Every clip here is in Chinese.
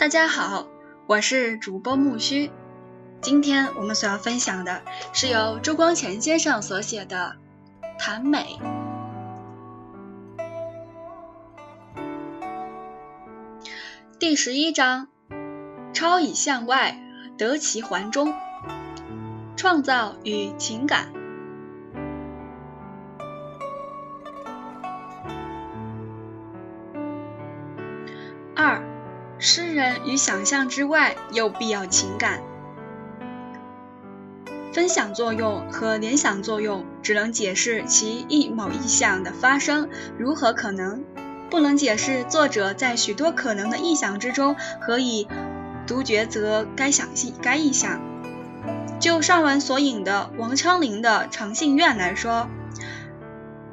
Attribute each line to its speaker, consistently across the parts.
Speaker 1: 大家好，我是主播木须。今天我们所要分享的是由朱光潜先生所写的《谈美》第十一章：超以向外，得其环中。创造与情感。诗人与想象之外又必要情感，分享作用和联想作用只能解释其一某意象的发生如何可能，不能解释作者在许多可能的意象之中何以独抉择该想性该意象。就上文所引的王昌龄的长信院来说，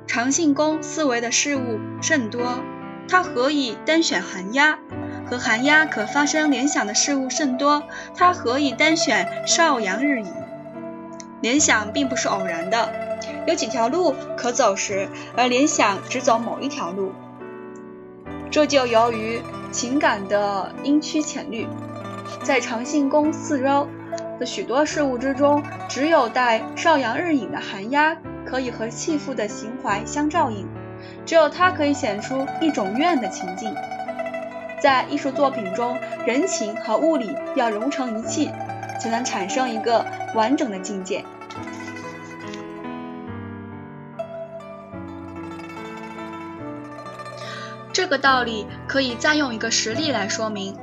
Speaker 1: 长信宫思维的事物甚多，他何以单选寒鸦？和寒鸦可发生联想的事物甚多，他何以单选少阳日影？联想并不是偶然的，有几条路可走时，而联想只走某一条路，这就由于情感的阴曲浅绿。在长信宫四周的许多事物之中，只有带少阳日影的寒鸦可以和弃妇的情怀相照应，只有它可以显出一种怨的情境。在艺术作品中，人情和物理要融成一气，才能产生一个完整的境界。这个道理可以再用一个实例来说明，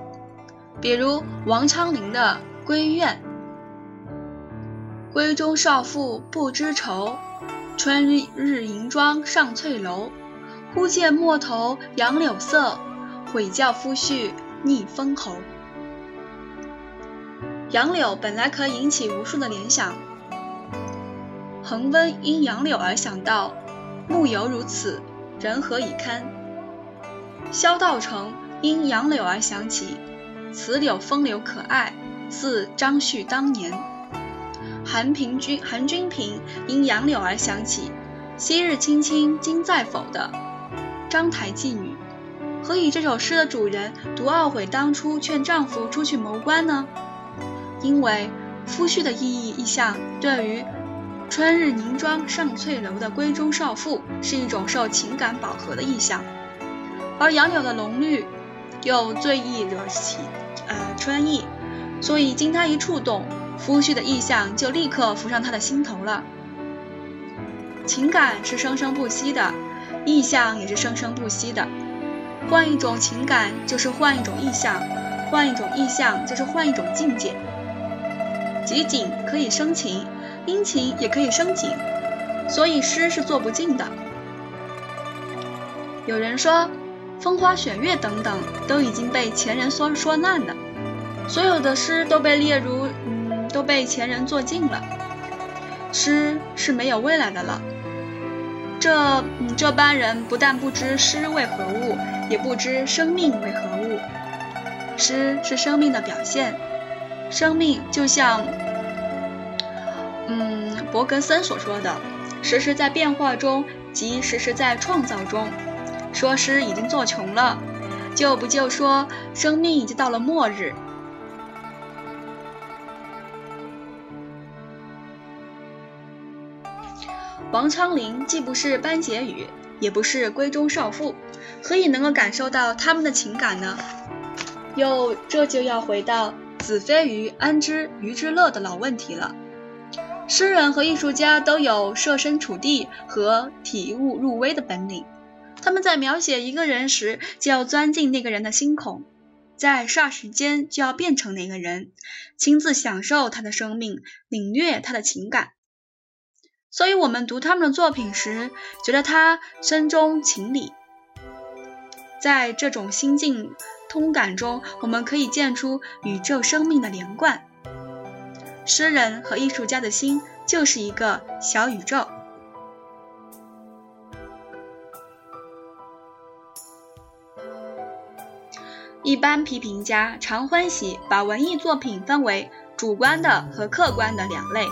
Speaker 1: 比如王昌龄的《闺怨》：“闺中少妇不知愁，春日银妆上翠楼。忽见陌头杨柳色。”悔教夫婿逆封侯。杨柳本来可引起无数的联想。恒温因杨柳而想到，木犹如此，人何以堪？萧道成因杨柳而想起，此柳风流可爱，似张旭当年。韩平君韩君平因杨柳而想起，昔日卿卿今在否的章台妓女。何以这首诗的主人独懊悔当初劝丈夫出去谋官呢？因为夫婿的意义意象对于春日凝妆上翠楼的闺中少妇是一种受情感饱和的意象，而杨柳的浓绿又最易惹起呃春意，所以经他一触动，夫婿的意象就立刻浮上他的心头了。情感是生生不息的，意象也是生生不息的。换一种情感就是换一种意象，换一种意象就是换一种境界。集景可以生情，阴晴也可以生景，所以诗是做不尽的。有人说，风花雪月等等都已经被前人说说烂了，所有的诗都被列入，嗯，都被前人做尽了，诗是没有未来的了。这这般人不但不知诗为何物。也不知生命为何物。诗是生命的表现，生命就像，嗯，伯格森所说的，时时在变化中，即时时在创造中。说诗已经做穷了，就不就说生命已经到了末日。王昌龄既不是班婕妤，也不是闺中少妇。何以能够感受到他们的情感呢？又这就要回到“子非鱼，安知鱼之乐”的老问题了。诗人和艺术家都有设身处地和体悟入微的本领，他们在描写一个人时，就要钻进那个人的心孔，在霎时间就要变成那个人，亲自享受他的生命，领略他的情感。所以，我们读他们的作品时，觉得他深中情理。在这种心境通感中，我们可以见出宇宙生命的连贯。诗人和艺术家的心就是一个小宇宙。一般批评家常欢喜把文艺作品分为主观的和客观的两类，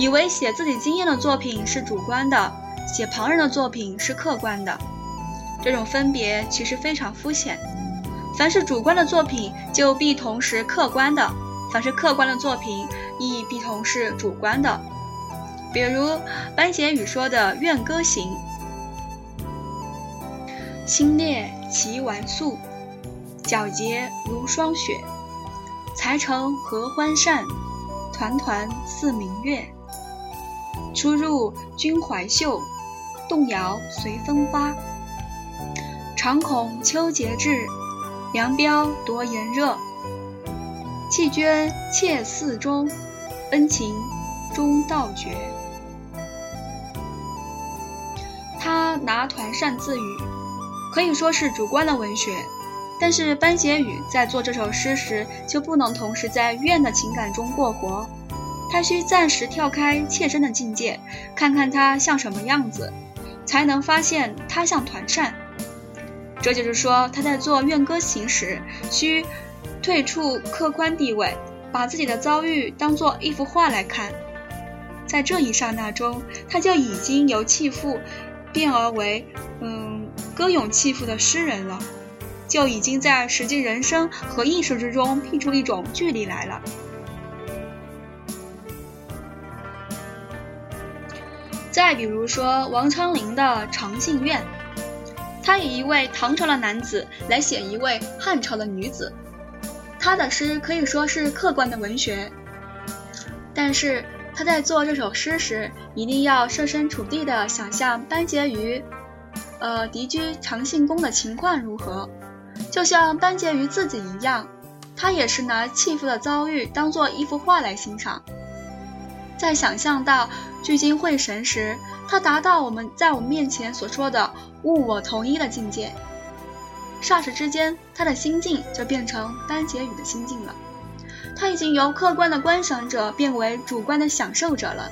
Speaker 1: 以为写自己经验的作品是主观的，写旁人的作品是客观的。这种分别其实非常肤浅。凡是主观的作品，就必同时客观的；凡是客观的作品，亦必同是主观的。比如班婕妤说的《怨歌行》：“清冽其纨素，皎洁如霜雪。才成合欢扇，团团似明月。出入君怀袖，动摇随风发。常恐秋节至，凉飙夺炎热。弃捐妾寺中，恩情终道绝。”他拿团扇自语，可以说是主观的文学。但是班婕妤在做这首诗时，就不能同时在怨的情感中过活，他需暂时跳开切身的境界，看看他像什么样子，才能发现他像团扇。这就是说，他在做《怨歌行》时，需退出客观地位，把自己的遭遇当做一幅画来看。在这一刹那中，他就已经由弃妇。变而为，嗯，歌咏弃妇的诗人了，就已经在实际人生和艺术之中辟出一种距离来了。再比如说王昌龄的《长信院》，他以一位唐朝的男子来写一位汉朝的女子，他的诗可以说是客观的文学，但是。他在做这首诗时，一定要设身处地的想象班婕妤，呃，敌居长信宫的情况如何，就像班婕妤自己一样，他也是拿弃妇的遭遇当做一幅画来欣赏。在想象到聚精会神时，他达到我们在我们面前所说的物我同一的境界，霎时之间，他的心境就变成班婕妤的心境了。他已经由客观的观赏者变为主观的享受者了。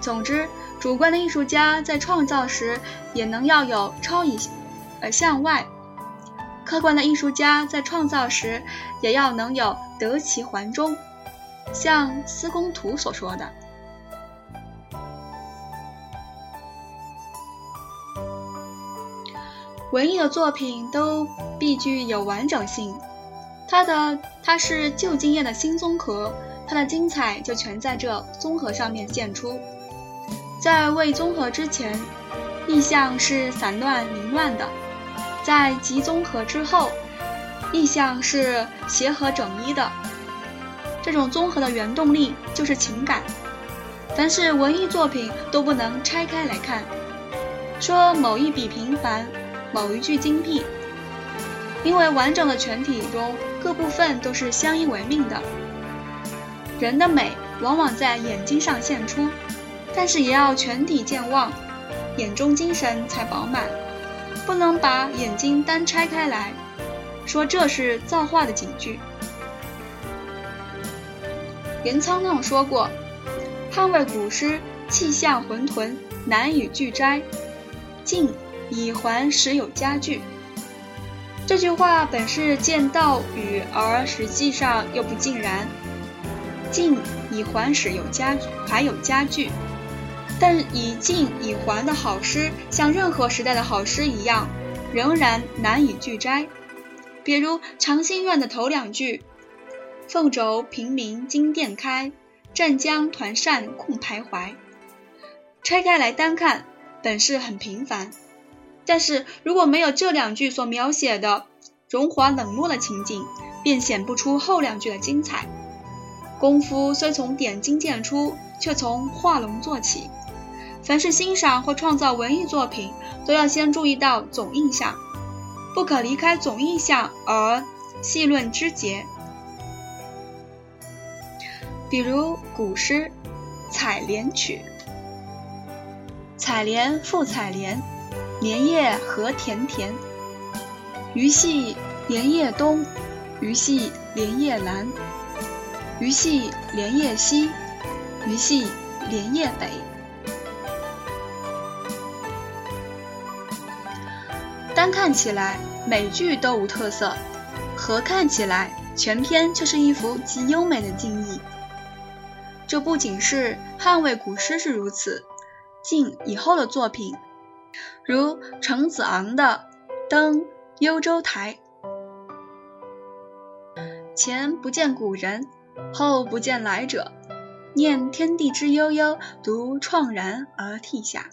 Speaker 1: 总之，主观的艺术家在创造时也能要有超以呃向外；客观的艺术家在创造时也要能有得其环中。像司空图所说的，文艺的作品都必具有完整性。它的它是旧经验的新综合，它的精彩就全在这综合上面现出。在未综合之前，意象是散乱凌乱的；在集综合之后，意象是协和整一的。这种综合的原动力就是情感。凡是文艺作品都不能拆开来看，说某一笔平凡，某一句精辟。因为完整的全体中各部分都是相依为命的。人的美往往在眼睛上现出，但是也要全体健忘，眼中精神才饱满。不能把眼睛单拆开来说，这是造化的警句。严苍浪说过：“汉魏古诗，气象浑沌，难以具摘。晋以还时有佳句。”这句话本是见道语，而实际上又不尽然。晋以还时有佳还有佳句，但以晋以还的好诗，像任何时代的好诗一样，仍然难以具摘。比如《长辛苑》的头两句：“凤轴平明金殿开，湛江团扇空徘徊。”拆开来单看，本是很平凡。但是如果没有这两句所描写的荣华冷落的情景，便显不出后两句的精彩。功夫虽从点睛见出，却从画龙做起。凡是欣赏或创造文艺作品，都要先注意到总印象，不可离开总印象而细论枝节。比如古诗《采莲曲》：“采莲复采莲。”莲叶何田田，鱼戏莲叶东，鱼戏莲叶南，鱼戏莲叶西，鱼戏莲叶北。单看起来每句都无特色，合看起来全篇却是一幅极优美的静意。这不仅是捍卫古诗是如此，晋以后的作品。如程子昂的《登幽州台》，前不见古人，后不见来者。念天地之悠悠，独怆然而涕下。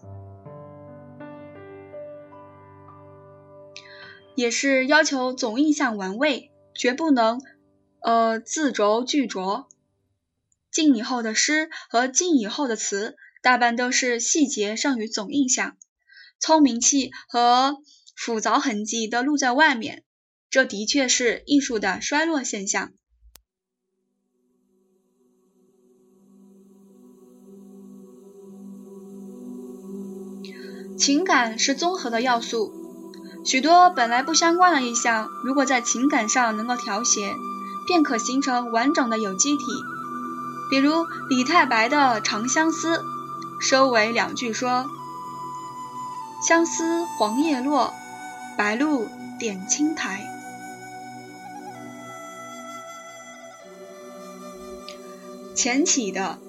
Speaker 1: 也是要求总印象完味，绝不能呃字拙句拙。晋以后的诗和晋以后的词，大半都是细节胜于总印象，聪明气和复杂痕迹都露在外面。这的确是艺术的衰落现象。情感是综合的要素。许多本来不相关的意象，如果在情感上能够调谐，便可形成完整的有机体。比如李太白的《长相思》，收尾两句说：“相思黄叶落，白露点青苔。”钱起的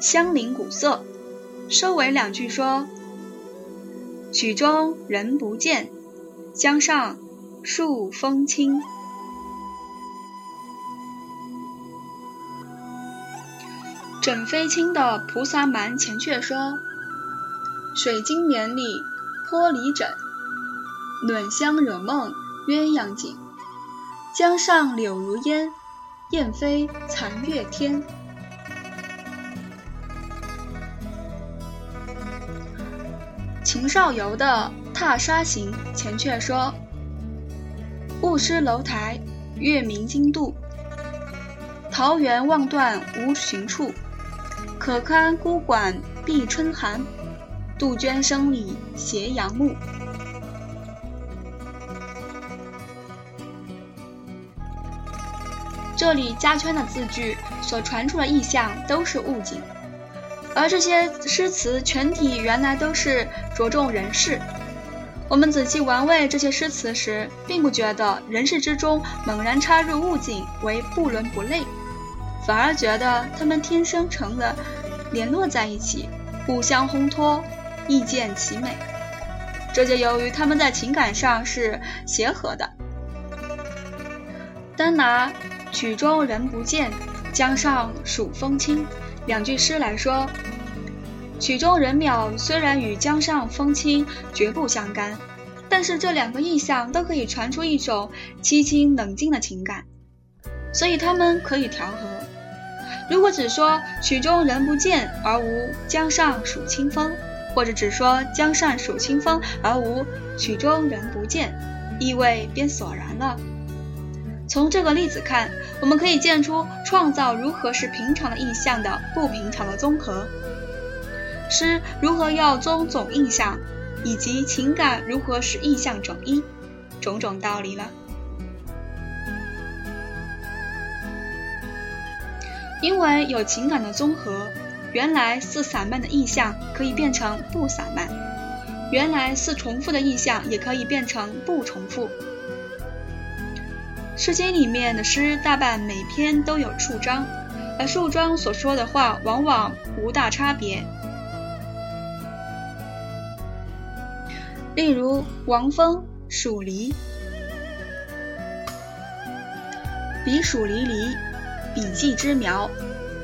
Speaker 1: 《香菱古色》，收尾两句说：“曲中人不见。”江上数风清。枕飞卿的《菩萨蛮》前阙说：“水晶帘里玻璃枕，暖香惹梦鸳鸯锦。江上柳如烟，雁飞残月天。”秦少游的。《踏沙行》前阙说：“雾失楼台，月明津渡。桃源望断无寻处，可堪孤馆闭春寒。杜鹃声里斜阳暮。”这里加圈的字句所传出的意象都是物景，而这些诗词全体原来都是着重人事。我们仔细玩味这些诗词时，并不觉得人事之中猛然插入物景为不伦不类，反而觉得他们天生成了联络在一起，互相烘托，意见奇美。这就由于他们在情感上是协和的。单拿“曲中人不见，江上数风清”两句诗来说。曲中人渺虽然与江上风清绝不相干，但是这两个意象都可以传出一种凄清冷静的情感，所以它们可以调和。如果只说曲中人不见而无江上数清风，或者只说江上数清风而无曲中人不见，意味便索然了。从这个例子看，我们可以见出创造如何是平常的意象的不平常的综合。诗如何要综总印象，以及情感如何使意象整一，种种道理了。因为有情感的综合，原来似散漫的意象可以变成不散漫，原来似重复的意象也可以变成不重复。《诗经》里面的诗大半每篇都有数章，而数章所说的话往往无大差别。例如王峰《蜀离》，彼黍离离，笔迹之苗，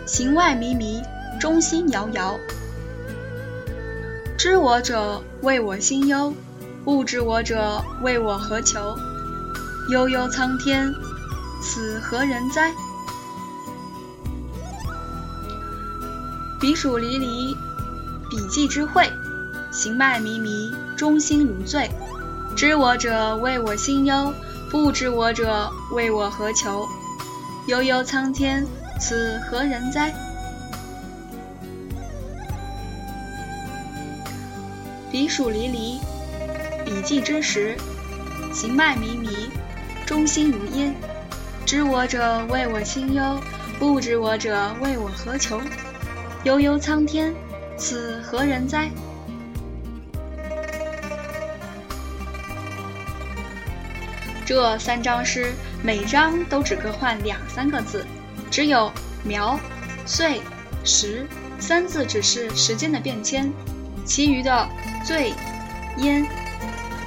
Speaker 1: 行外靡靡，中心摇摇。知我者，谓我心忧；不知我者，谓我何求？悠悠苍天，此何人哉？彼黍离离，笔迹之会。行迈靡靡，中心如醉。知我者，谓我心忧；不知我者，谓我何求？悠悠苍天，此何人哉？彼黍离离，笔迹之时；行迈靡靡，中心如烟。知我者，谓我心忧；不知我者，谓我何求？悠悠苍天，此何人哉？这三章诗，每章都只各换两三个字，只有苗、岁、时三字只是时间的变迁，其余的醉、烟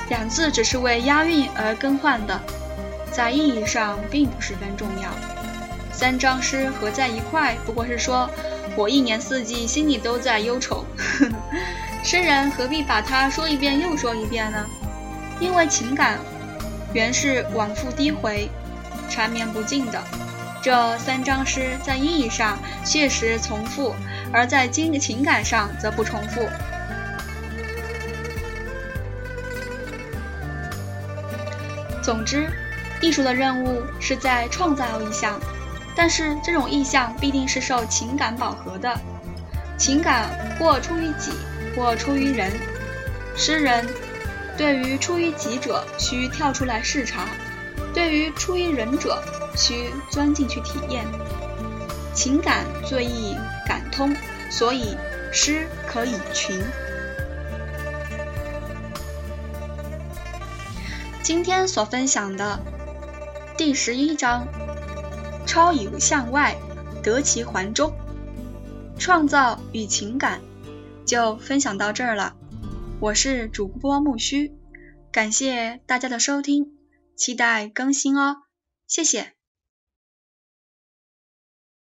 Speaker 1: 两字只是为押韵而更换的。在意义上并不十分重要。三张诗合在一块，不过是说我一年四季心里都在忧愁。诗人何必把它说一遍又说一遍呢？因为情感原是往复低回、缠绵不尽的。这三张诗在意义上确实重复，而在经情感上则不重复。总之，艺术的任务是在创造意象，但是这种意象必定是受情感饱和的，情感或出于己，或出于人。诗人对于出于己者，需跳出来视察；对于出于人者，需钻进去体验。情感最易感通，所以诗可以群。今天所分享的第十一章“超以向外，得其环中”，创造与情感，就分享到这儿了。我是主播木须，感谢大家的收听，期待更新哦，谢谢。